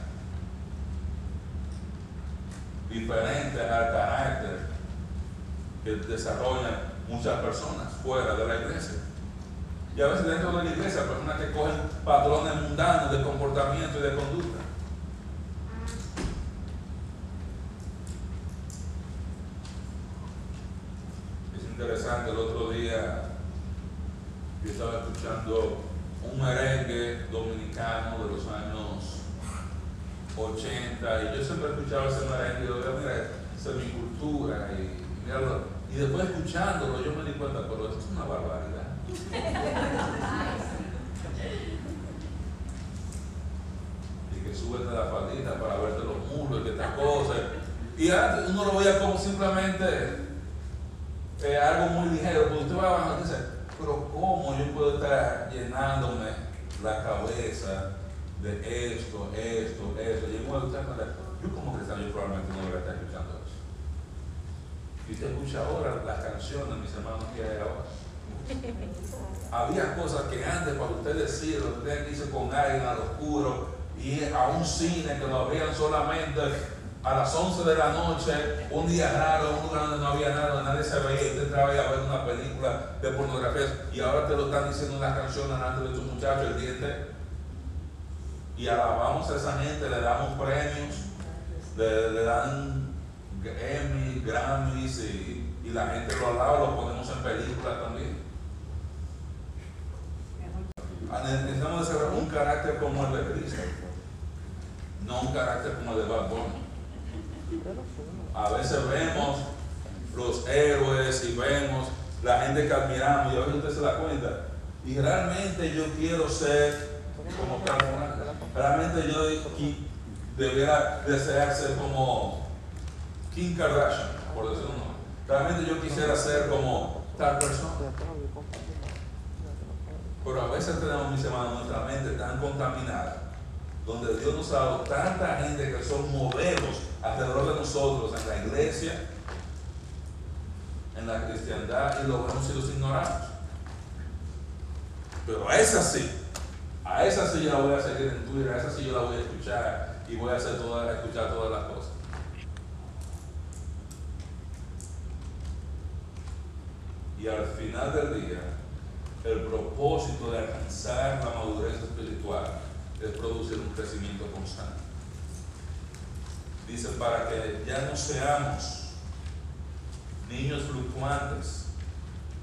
diferente al carácter que desarrollan muchas personas fuera de la iglesia. Y a veces dentro de la iglesia, personas que cogen patrones mundanos de comportamiento y de conducta. Es interesante, el otro día yo estaba escuchando un merengue dominicano de los años 80 y yo siempre escuchaba ese merengue y digo, mira, esa es mi cultura y, y después escuchándolo yo me di cuenta, pero esto es una barbaridad. y que súbete la faldita para verte los muros y que estas cosas. Y antes uno lo veía como simplemente eh, algo muy ligero, pero usted va a bajar y dice, pero ¿cómo yo puedo estar llenándome la cabeza de esto, esto, esto? Y yo, yo como cristiano yo probablemente no debería estar escuchando eso. Y usted escucha ahora las canciones, mis hermanos, que hay ahora. Había cosas que antes, para usted decirlo, usted dice con alguien al oscuro y a un cine que lo abrían solamente a las 11 de la noche, un día raro, un lugar donde no había nada, nadie se veía, usted entraba a ver una película de pornografía y ahora te lo están diciendo una canción delante de tu muchacho, el diente. Y alabamos a esa gente, le damos premios, le, dan Emmy, Grammys y, la gente lo alaba, lo ponemos en películas también. Necesitamos desarrollar un carácter como el de Cristo, no un carácter como el de Bad. A veces vemos los héroes y vemos la gente que admiramos y a veces usted se da cuenta. Y realmente yo quiero ser como Realmente yo debiera desear ser como Kim Kardashian, por decirlo nombre. Realmente yo quisiera ser como tal persona. Pero a veces tenemos, mis hermanos, nuestra mente tan contaminada, donde Dios nos ha dado tanta gente que son modelos alrededor de nosotros, en la iglesia, en la cristiandad, y lo vemos y los ignoramos. Pero a esa sí, a esa sí yo la voy a seguir en Twitter, a esa sí yo la voy a escuchar y voy a hacer toda, escuchar todas las cosas. Y al final del día, el propósito de alcanzar la madurez espiritual es producir un crecimiento constante. Dice, para que ya no seamos niños fluctuantes,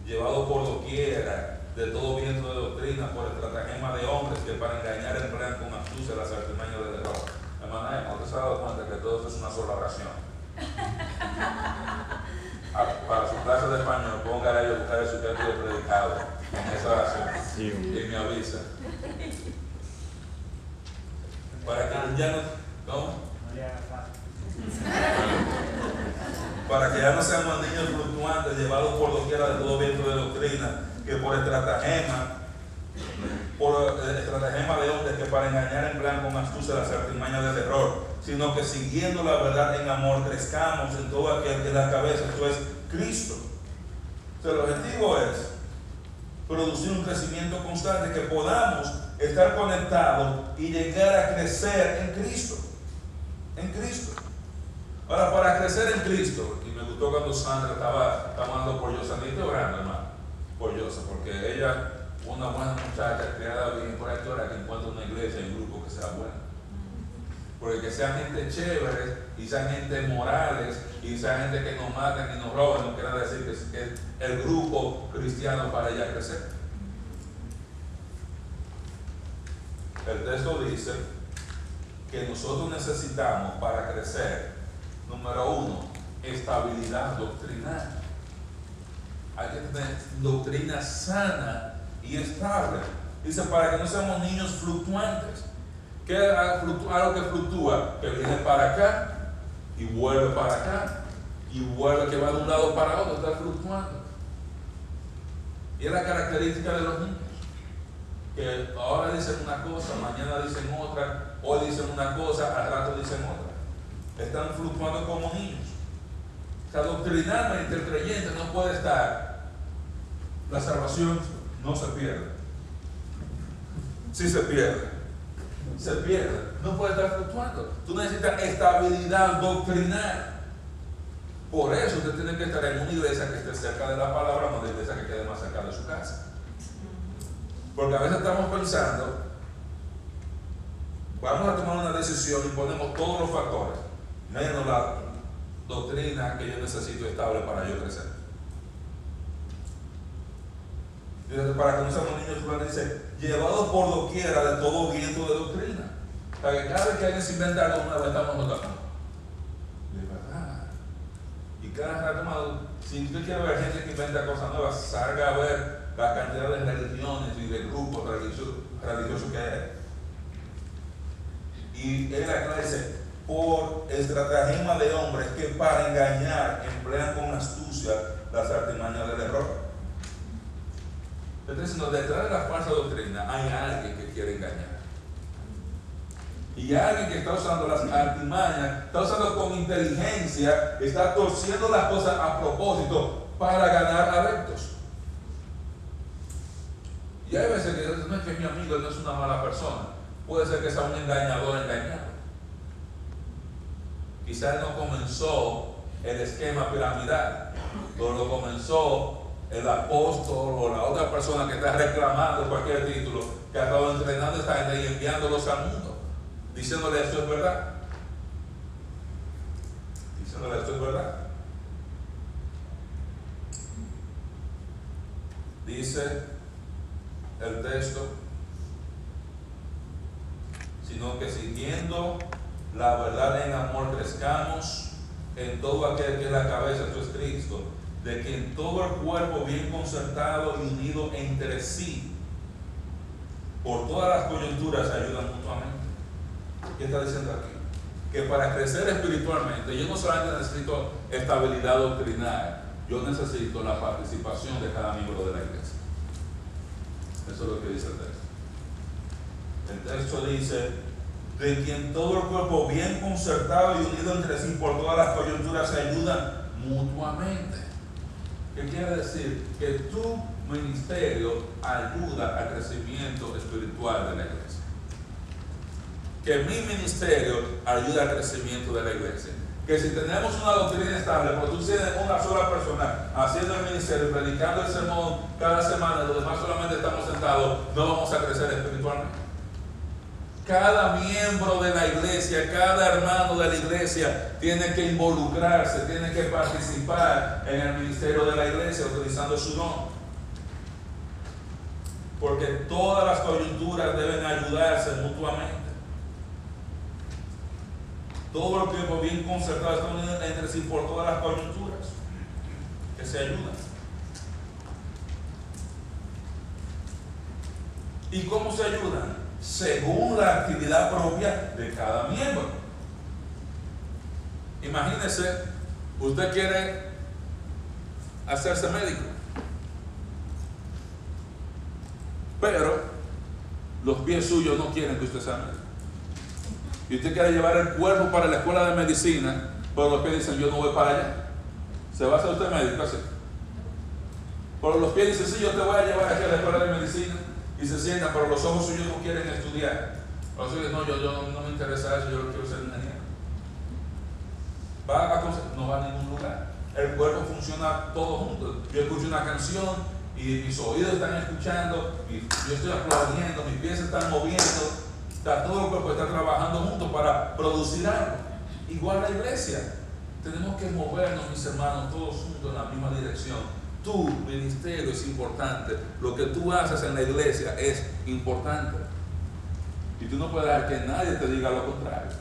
llevados por doquiera de todo viento de doctrina, por estratagema de hombres que para engañar emplean con astucia las artimañas de derrota. Hermana, ¿no te has dado cuenta que todo esto es una sola oración? para su clase de español, póngale ahí a buscar su texto de predicado en esa oración. Y me avisa. Para que ya no. ¿Cómo? Para que ya no seamos niños fluctuantes, llevados por doquiera de todo viento de doctrina, que por estratagema, por estratagema de hombres que para engañar en plan con astucia las artimañas del error, sino que siguiendo la verdad en amor crezcamos en todo aquel que la cabeza, esto es Cristo. Sea, el objetivo es producir un crecimiento constante, que podamos estar conectados y llegar a crecer en Cristo. En Cristo. Ahora, para crecer en Cristo, y me gustó cuando Sandra estaba hablando por Yosa, ni orando, hermano, por Yosa, porque ella, una buena muchacha, criada bien por aquí, que encuentra una iglesia un grupo que sea bueno. Porque que sean gente chévere y sean gente morales y sean gente que no maten y no roben, no quiere decir que es el grupo cristiano para ella crecer. El texto dice que nosotros necesitamos para crecer, número uno, estabilidad doctrinal. Hay que tener doctrina sana y estable. Dice, para que no seamos niños fluctuantes. ¿Qué es algo que fluctúa? Que viene para acá y vuelve para acá y vuelve que va de un lado para otro, está fluctuando. Y es la característica de los niños. Que ahora dicen una cosa, mañana dicen otra, hoy dicen una cosa, al rato dicen otra. Están fluctuando como niños. O doctrinalmente el creyente no puede estar. La salvación no se pierde. Sí se pierde. Se pierde. No puede estar fluctuando. Tú necesitas estabilidad doctrinal. Por eso usted tiene que estar en una iglesia que esté cerca de la palabra, no de iglesia que quede más cerca de su casa. Porque a veces estamos pensando, vamos a tomar una decisión y ponemos todos los factores, menos la doctrina que yo necesito estable para yo crecer. Para que no seamos niños, dice, llevados por doquiera de todo viento de doctrina. Para que cada vez que alguien se inventa algo nuevo, estamos notando cada rato, si usted quiere ver gente que inventa cosas nuevas, salga a ver la cantidad de religiones y de grupos religiosos, que hay. Y él acá dice, por estratagema de hombres que para engañar emplean con astucia las artimañas del error. Entonces, detrás de la falsa doctrina hay alguien que quiere engañar. Y alguien que está usando las artimañas, está usando con inteligencia, está torciendo las cosas a propósito para ganar adeptos. Y hay veces que no es que mi amigo no es una mala persona, puede ser que sea un engañador engañado. Quizás no comenzó el esquema piramidal, pero lo comenzó el apóstol o la otra persona que está reclamando cualquier título, que ha estado entrenando a esta gente y enviándolos al mundo diciéndole esto es verdad. Diciéndole esto es verdad. Dice el texto, sino que siguiendo la verdad en amor crezcamos en todo aquel que es la cabeza, esto es Cristo, de que en todo el cuerpo bien concertado y unido entre sí, por todas las coyunturas ayudan mutuamente. ¿Qué está diciendo aquí? Que para crecer espiritualmente, yo no solamente necesito estabilidad doctrinal, yo necesito la participación de cada miembro de la iglesia. Eso es lo que dice el texto. El texto dice, de quien todo el cuerpo bien concertado y unido entre sí por todas las coyunturas se ayudan mutuamente. ¿Qué quiere decir? Que tu ministerio ayuda al crecimiento espiritual de la iglesia que mi ministerio ayuda al crecimiento de la iglesia. Que si tenemos una doctrina estable, pues tú tienes una sola persona haciendo el ministerio, predicando el sermón cada semana, los demás solamente estamos sentados, no vamos a crecer espiritualmente. Cada miembro de la iglesia, cada hermano de la iglesia tiene que involucrarse, tiene que participar en el ministerio de la iglesia utilizando su nombre. Porque todas las coyunturas deben ayudarse mutuamente todo lo que bien concertado entre sí por todas las coyunturas. que se ayudan. ¿Y cómo se ayudan? Según la actividad propia de cada miembro. Imagínese, usted quiere hacerse médico, pero los pies suyos no quieren que usted sea médico. Y usted quiere llevar el cuerpo para la escuela de medicina, pero los pies dicen, yo no voy para allá. ¿Se va a hacer usted médico así? Pero los pies dicen, sí, yo te voy a llevar aquí a la escuela de medicina. Y se sientan, pero los ojos suyos no quieren estudiar. No, yo, yo me interesa eso, yo quiero ser ingeniero. Va a, no va a ningún lugar. El cuerpo funciona todo junto. Yo escucho una canción y mis oídos están escuchando, yo estoy aplaudiendo, mis pies están moviendo, está, todo el cuerpo está trabajando juntos para producir algo. Igual la iglesia. Tenemos que movernos, mis hermanos, todos juntos en la misma dirección tu ministerio es importante, lo que tú haces en la iglesia es importante. Y tú no puedes dejar que nadie te diga lo contrario.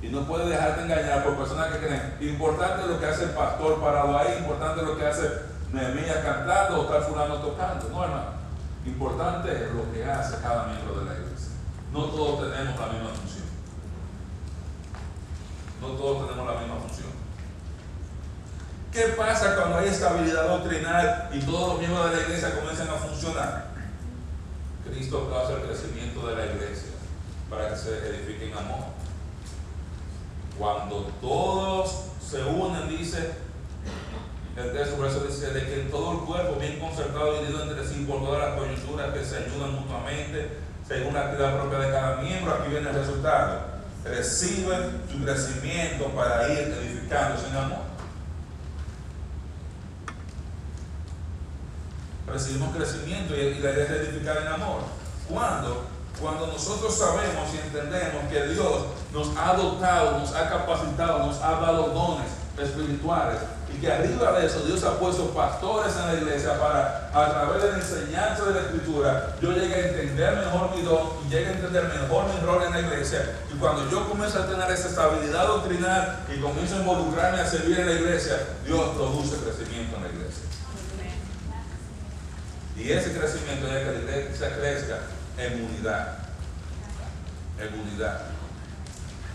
Y no puedes dejarte engañar por personas que creen, importante lo que hace el pastor parado ahí, importante lo que hace Nehemías cantando o estar fulano tocando. No, hermano. Importante es lo que hace cada miembro de la iglesia. No todos tenemos la misma función. No todos tenemos la misma función. ¿Qué pasa cuando hay estabilidad doctrinal y todos los miembros de la iglesia comienzan a funcionar? Cristo causa el crecimiento de la iglesia para que se edifique en amor. Cuando todos se unen, dice el texto, por eso dice, de que todo el cuerpo, bien concertado y dividido entre sí por todas las coyunturas que se ayudan mutuamente, según la actividad propia de cada miembro, aquí viene el resultado. Reciben su crecimiento para ir edificándose en amor. Recibimos crecimiento y, la idea es edificar en amor. ¿Cuándo? Cuando nosotros sabemos y entendemos que Dios nos ha dotado, nos ha capacitado, nos ha dado dones espirituales y que arriba de eso Dios ha puesto pastores en la iglesia para a través de la enseñanza de la escritura yo llegue a entender mejor mi don y llegue a entender mejor mi rol en la iglesia y cuando yo comienzo a tener esa estabilidad doctrinal y comienzo a involucrarme a servir en la iglesia Dios produce crecimiento en la iglesia y ese crecimiento es que iglesia crezca en unidad. En unidad.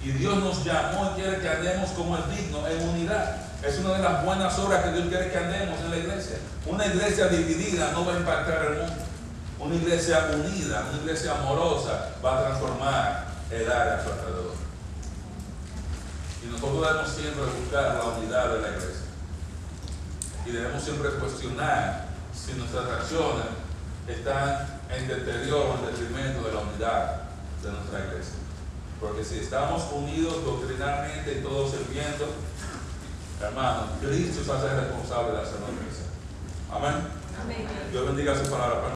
Y Dios nos llamó y quiere que andemos como es digno, en unidad. Es una de las buenas obras que Dios quiere que andemos en la iglesia. Una iglesia dividida no va a impactar el mundo. Una iglesia unida, una iglesia amorosa va a transformar el área a su alrededor. Y nosotros debemos siempre buscar la unidad de la iglesia. Y debemos siempre cuestionar si nuestras acciones están en deterioro, en detrimento de la unidad de nuestra iglesia. Porque si estamos unidos doctrinalmente y todos sirviendo, hermano, Cristo se hace responsable de hacer la iglesia. Amén. Amén. Dios bendiga su palabra.